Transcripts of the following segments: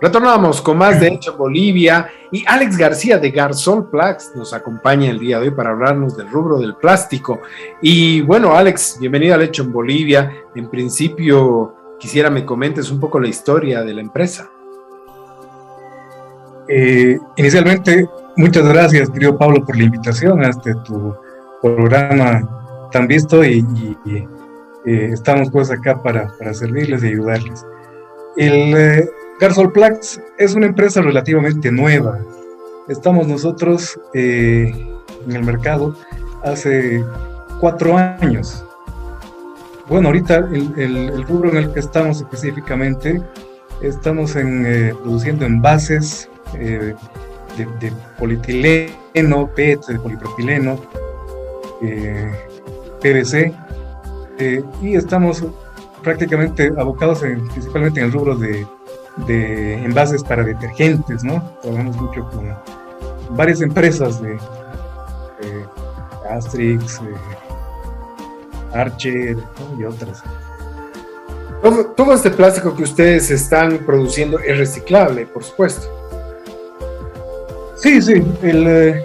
Retornamos con más de Hecho Bolivia y Alex García de Garzol Plax nos acompaña el día de hoy para hablarnos del rubro del plástico. Y bueno, Alex, bienvenido al Hecho en Bolivia. En principio, quisiera me comentes un poco la historia de la empresa. Eh, inicialmente, muchas gracias, querido Pablo, por la invitación a este tu programa tan visto y, eh, estamos pues acá para, para servirles y ayudarles. El eh, Garzolplax es una empresa relativamente nueva. Estamos nosotros eh, en el mercado hace cuatro años. Bueno, ahorita el, rubro en el que estamos específicamente, estamos eh, produciendo envases eh, de, polietileno, PET, de polipropileno, PVC, y estamos prácticamente abocados principalmente en el rubro de de envases para detergentes, ¿no? Trabajamos mucho con varias empresas de, Astrix, Archer y otras. Todo, este plástico que ustedes están produciendo es reciclable, por supuesto. Sí, sí. Eh,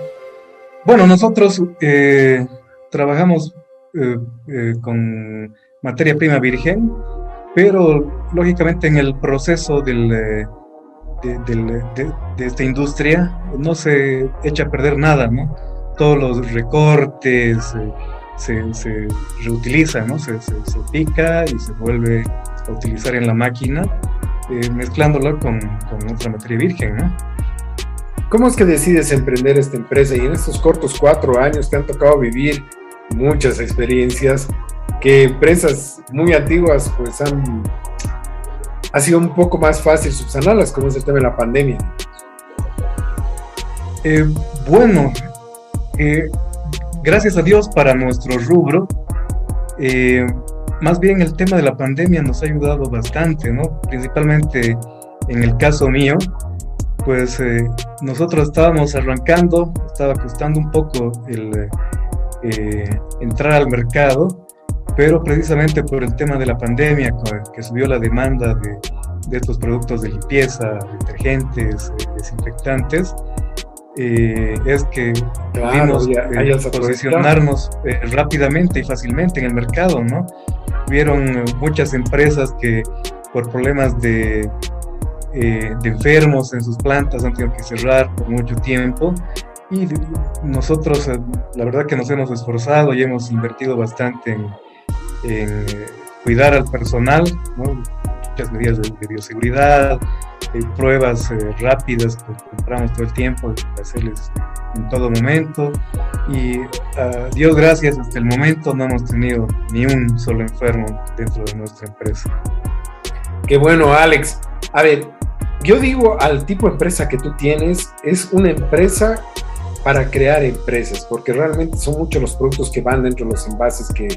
bueno, nosotros eh, trabajamos eh, con materia prima virgen pero lógicamente en el proceso del, eh, de, esta industria no se echa a perder nada, ¿no? Todos los recortes eh, se, se, reutilizan, ¿no? Se, se, pica y se vuelve a utilizar en la máquina, eh, mezclándola con, con otra materia virgen, ¿no? ¿Cómo es que decides emprender esta empresa y en estos cortos cuatro años te han tocado vivir muchas experiencias? Que empresas muy antiguas pues han ha sido un poco más fácil subsanarlas, como es el tema de la pandemia. Eh, bueno, eh, gracias a Dios para nuestro rubro, eh, más bien el tema de la pandemia nos ha ayudado bastante, ¿no? Principalmente en el caso mío, pues nosotros estábamos arrancando, estaba costando un poco el entrar al mercado pero precisamente por el tema de la pandemia, que subió la demanda de, estos productos de limpieza, detergentes, eh, desinfectantes, eh, es que pudimos eh, posicionarnos rápidamente y fácilmente en el mercado, ¿no? Hubieron muchas empresas que por problemas de, de enfermos en sus plantas han tenido que cerrar por mucho tiempo y nosotros la verdad que nos hemos esforzado y hemos invertido bastante en, en cuidar al personal, muchas medidas de, bioseguridad, eh, pruebas eh, rápidas que compramos todo el tiempo, hacerles en todo momento. Y a Dios gracias, hasta el momento no hemos tenido ni un solo enfermo dentro de nuestra empresa. Qué bueno, Alex. A ver, yo digo al tipo de empresa que tú tienes, es una empresa para crear empresas, porque realmente son muchos los productos que van dentro de los envases que,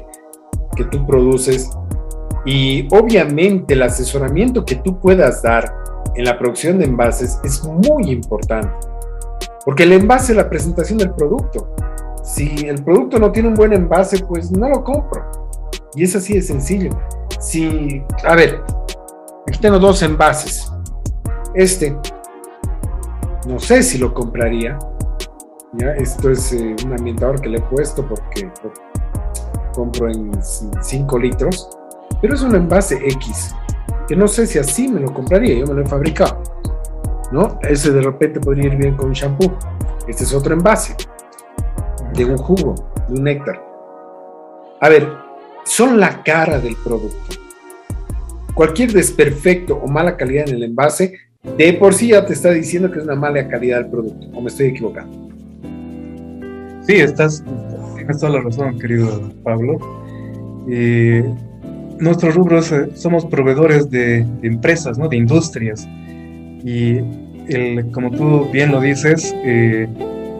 que tú produces y obviamente el asesoramiento que tú puedas dar en la producción de envases es muy importante. Porque el envase es la presentación del producto. Si el producto no tiene un buen envase, pues no lo compro. Y es así de sencillo. Si, a ver, aquí tengo dos envases. Este, no sé si lo compraría. ¿ya? Esto es eh, un ambientador que le he puesto porque compro en 5 litros, pero es un envase X, que no sé si así me lo compraría, yo me lo he fabricado, ¿no? Ese de repente podría ir bien con shampoo. Este es otro envase, de un jugo, de un néctar. A ver, son la cara del producto. Cualquier desperfecto o mala calidad en el envase, de por sí ya te está diciendo que es una mala calidad del producto, o me estoy equivocando. Sí, estás, tienes toda la razón, querido Pablo. Eh, nuestros rubros eh, somos proveedores de, empresas, ¿no? de industrias. Y el, como tú bien lo dices, eh,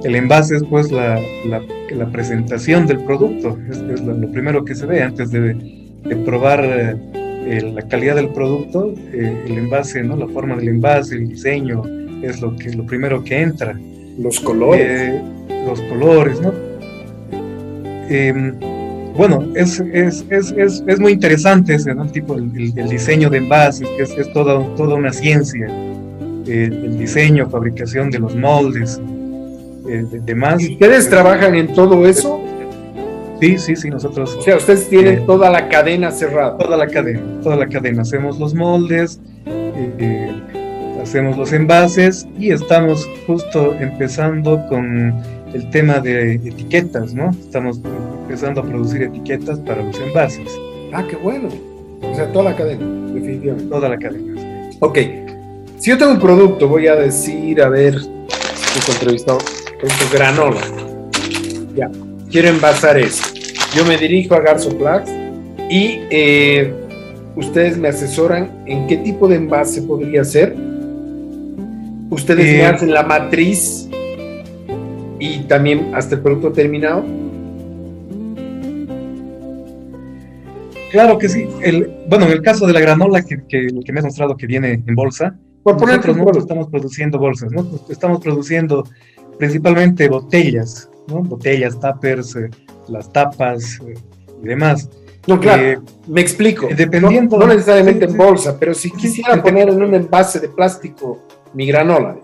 el envase es pues la, la, presentación del producto, es, lo, primero que se ve antes de, de probar la calidad del producto, el envase, ¿no? la forma del envase, el diseño, es lo, que, lo primero que entra. Los colores. los colores, ¿no? Em, bueno, es, es, es, es, muy interesante ese tipo, el, diseño de envases, que es, toda, toda una ciencia. el diseño, fabricación de los moldes, demás. ¿Y ustedes trabajan en todo eso? Sí, sí, sí, nosotros. O sea, ustedes tienen toda la cadena cerrada. Toda la cadena, toda la cadena. Hacemos los moldes, hacemos los envases y estamos justo empezando con el tema de etiquetas, ¿no? Estamos empezando a producir etiquetas para los envases. Ah, qué bueno. O sea, toda la cadena, definitivamente. Toda la cadena. Ok. Si yo tengo un producto, voy a decir, a ver, un entrevistado, producto granola. Ya, quiero envasar eso. Yo me dirijo a Garzo Plax y eh, ustedes me asesoran en qué tipo de envase podría ser. Ustedes me eh, hacen la matriz y también hasta el producto terminado. Claro que sí. El, bueno, en el caso de la granola que, que, me has mostrado que viene en bolsa, Por nosotros no estamos produciendo bolsas, ¿no? estamos produciendo principalmente botellas, ¿no? botellas, tuppers, eh, las tapas eh, y demás. No, claro, eh, me explico. Dependiendo, no, necesariamente en bolsa, pero si quisiera poner en un envase de plástico mi granola.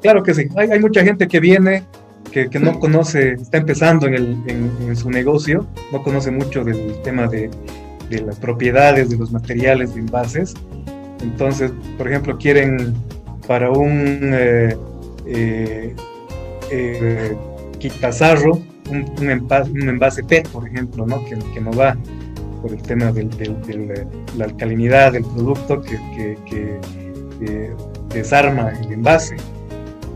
Claro que sí. Hay, hay mucha gente que viene que, no conoce, está empezando en, el, en, su negocio, no conoce mucho del tema de, de, las propiedades de los materiales de envases. Entonces, por ejemplo, quieren para un eh, eh, eh quitazarro, un, un, envase, un, envase, PET, por ejemplo, ¿no? Que, que no va por el tema de la alcalinidad del producto que desarma el envase.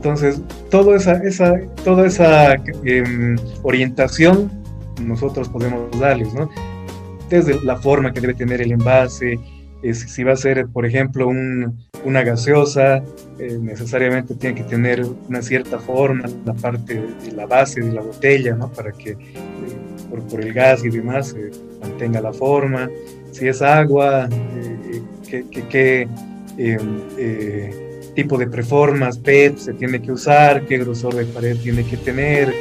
Entonces, toda esa, toda esa em, orientación nosotros podemos darles, ¿no? Desde la forma que debe tener el envase, si va a ser, por ejemplo, una gaseosa, eh, necesariamente tiene que tener una cierta forma, la parte de la base de la botella, ¿no? Para que eh, por, el gas y demás mantenga la forma. Si es agua, eh, que, em, tipo de preformas PET se tiene que usar, qué grosor de pared tiene que tener,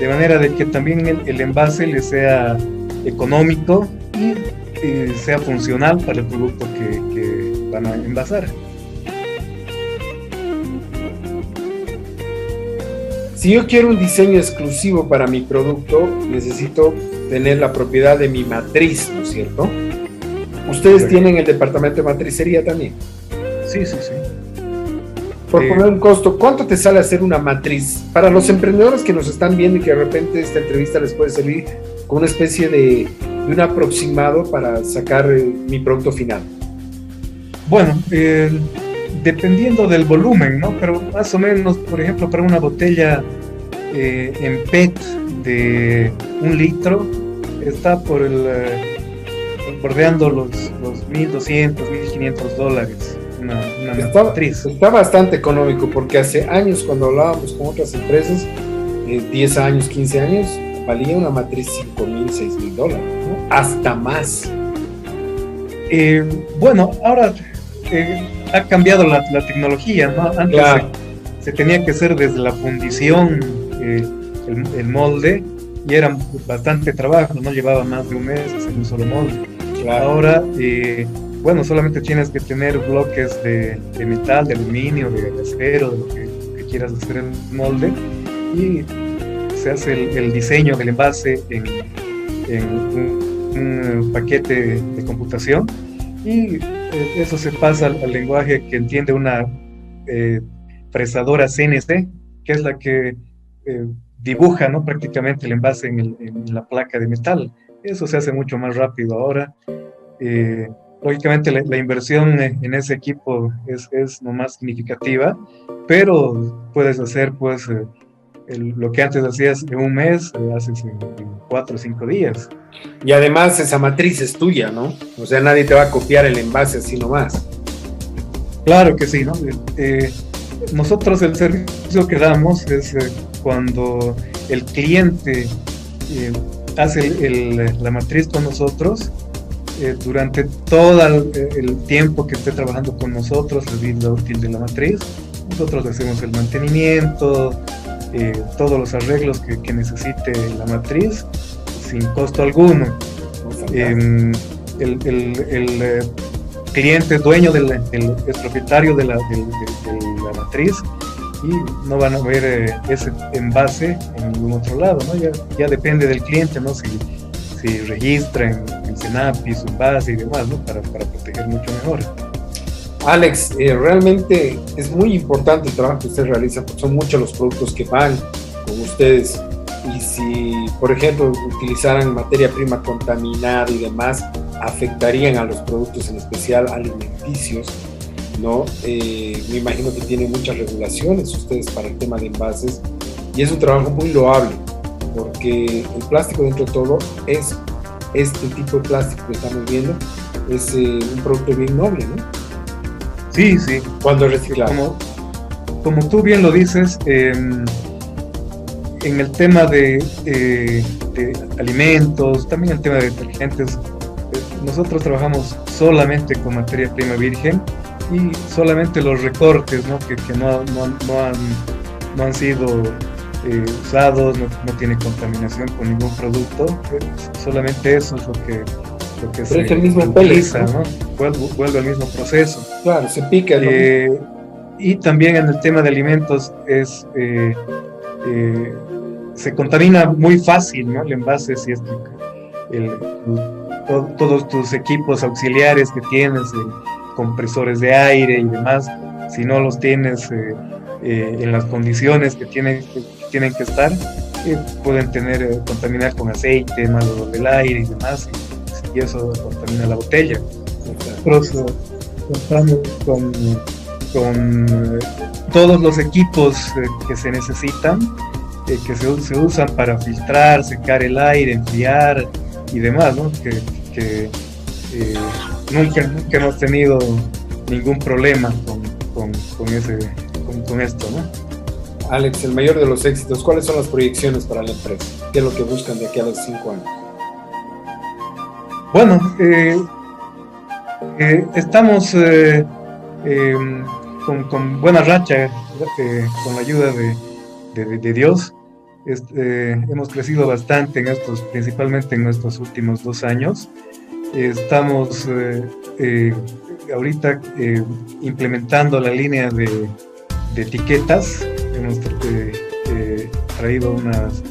de manera de que también el, envase le sea económico y eh, sea funcional para el producto que, van a envasar. Si yo quiero un diseño exclusivo para mi producto, necesito tener la propiedad de mi matriz, ¿no es cierto? Ustedes tienen el departamento de matricería también. Sí, sí, sí. Por poner un costo, ¿cuánto te sale hacer una matriz? Para los emprendedores que nos están viendo y que de repente esta entrevista les puede servir como una especie de, un aproximado para sacar eh, mi producto final. Bueno, dependiendo del volumen, ¿no? Pero más o menos, por ejemplo, para una botella eh, en PET de un litro, está por el, eh, bordeando los, los 1.200, 1.500 dólares está, Está bastante económico porque hace años cuando hablábamos con otras empresas, 10 eh, años, 15 años, valía una matriz 5 mil, 6 mil dólares, hasta más. Eh, bueno, ahora eh, ha cambiado la, tecnología, ¿no? Antes se, tenía que hacer desde la fundición el, molde y era bastante trabajo, no llevaba más de un mes hacer un solo molde. Ahora bueno, solamente tienes que tener bloques de, metal, de aluminio, de, acero, de lo que, quieras hacer en el molde y se hace el, diseño del envase en, un, paquete de computación y eh, eso se pasa al, lenguaje que entiende una eh, fresadora CNC, que es la que eh, dibuja ¿no? prácticamente el envase en, la placa de metal. Eso se hace mucho más rápido ahora. Lógicamente la, inversión en ese equipo es, es no más significativa, pero puedes hacer pues eh, lo que antes hacías en un mes, lo eh, haces en, cuatro o cinco días. Y además esa matriz es tuya, ¿no? O sea, nadie te va a copiar el envase así nomás. Claro que sí, ¿no? Eh, nosotros el servicio que damos es cuando el cliente hace la matriz con nosotros, eh, durante todo el, tiempo que esté trabajando con nosotros, la vida útil de la matriz. Nosotros hacemos el mantenimiento, eh, todos los arreglos que, necesite la matriz, sin costo alguno. Em, el, el, cliente dueño del, es propietario de la, la, matriz y no van a ver eh, ese envase en ningún otro lado, ¿no? Ya, ya depende del cliente, ¿no? Si, si registra en, en Senapi su envase y demás, ¿no? Para, para proteger mucho mejor. Alex, eh, realmente es muy importante el trabajo que usted realiza, porque son muchos los productos que van con ustedes. Y si, por ejemplo, utilizaran materia prima contaminada y demás, afectarían a los productos, en especial alimenticios, ¿no? Eh, me imagino que tienen muchas regulaciones ustedes para el tema de envases y es un trabajo muy loable, porque el plástico dentro de todo es este tipo de plástico que estamos viendo, es eh, un producto bien noble, ¿no? Sí, sí. Cuando reciclamos. Como, como tú bien lo dices, em, en el tema de, alimentos, también el tema de detergentes, eh, nosotros trabajamos solamente con materia prima virgen y solamente los recortes que, no, han, sido eh, usados, no, no, tiene contaminación con ningún producto, eh, solamente eso es lo que porque se es el mismo utiliza, ¿no? Vuelve, al mismo proceso. Claro, se pica. Eh, y también en el tema de alimentos es eh, se contamina muy fácil, ¿no? El envase si es el, todos tus equipos auxiliares que tienes, compresores de aire y demás, si no los tienes en las condiciones que tienen que, tienen que estar, pueden tener contaminar con aceite, olor del aire y demás y eso contamina la botella. Nosotros contamos con, con eh, todos los equipos eh, que se necesitan, eh, que se, se, usan para filtrar, secar el aire, enfriar y demás, ¿no? que, que nunca, nunca, hemos tenido ningún problema con, con, con ese, con, esto. ¿no? Alex, el mayor de los éxitos, ¿cuáles son las proyecciones para la empresa? ¿Qué es lo que buscan de aquí a los cinco años? Bueno, eh, eh, estamos eh, em, con, buena racha, con la ayuda de, Dios. Este, hemos crecido bastante en estos, principalmente en estos últimos dos años. Estamos ahorita implementando la línea de, etiquetas. Hemos traído unas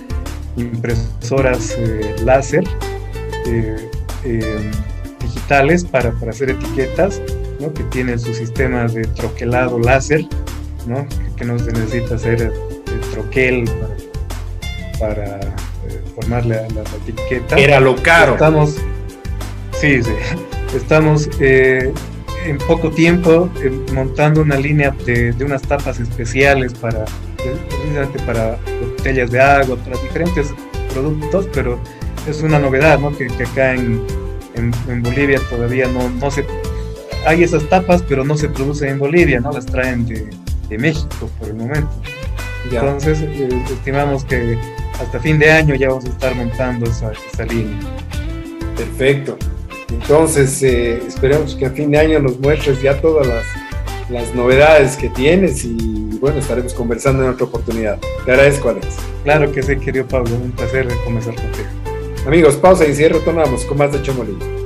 impresoras láser eh, digitales para, para, hacer etiquetas, ¿no? que tienen su sistema de troquelado láser, ¿no? que, no se necesita hacer el, troquel para, eh, formar la, etiqueta. Era lo caro. Estamos, sí, sí, estamos eh, en poco tiempo montando una línea de, de, unas tapas especiales para, para botellas de agua, para diferentes productos, pero es una novedad, ¿no? Que, acá en, en, Bolivia todavía no, no se... Hay esas tapas, pero no se producen en Bolivia, ¿no? Las traen de, de México por el momento. Entonces, eh, estimamos que hasta fin de año ya vamos a estar montando esa, esa línea. Perfecto. Entonces, eh, esperemos que a fin de año nos muestres ya todas las, las novedades que tienes y bueno, estaremos conversando en otra oportunidad. Te agradezco, Alex. Claro que sí, querido Pablo, un placer conversar contigo. Amigos, pausa y cierre, retornamos con más de Chomolín.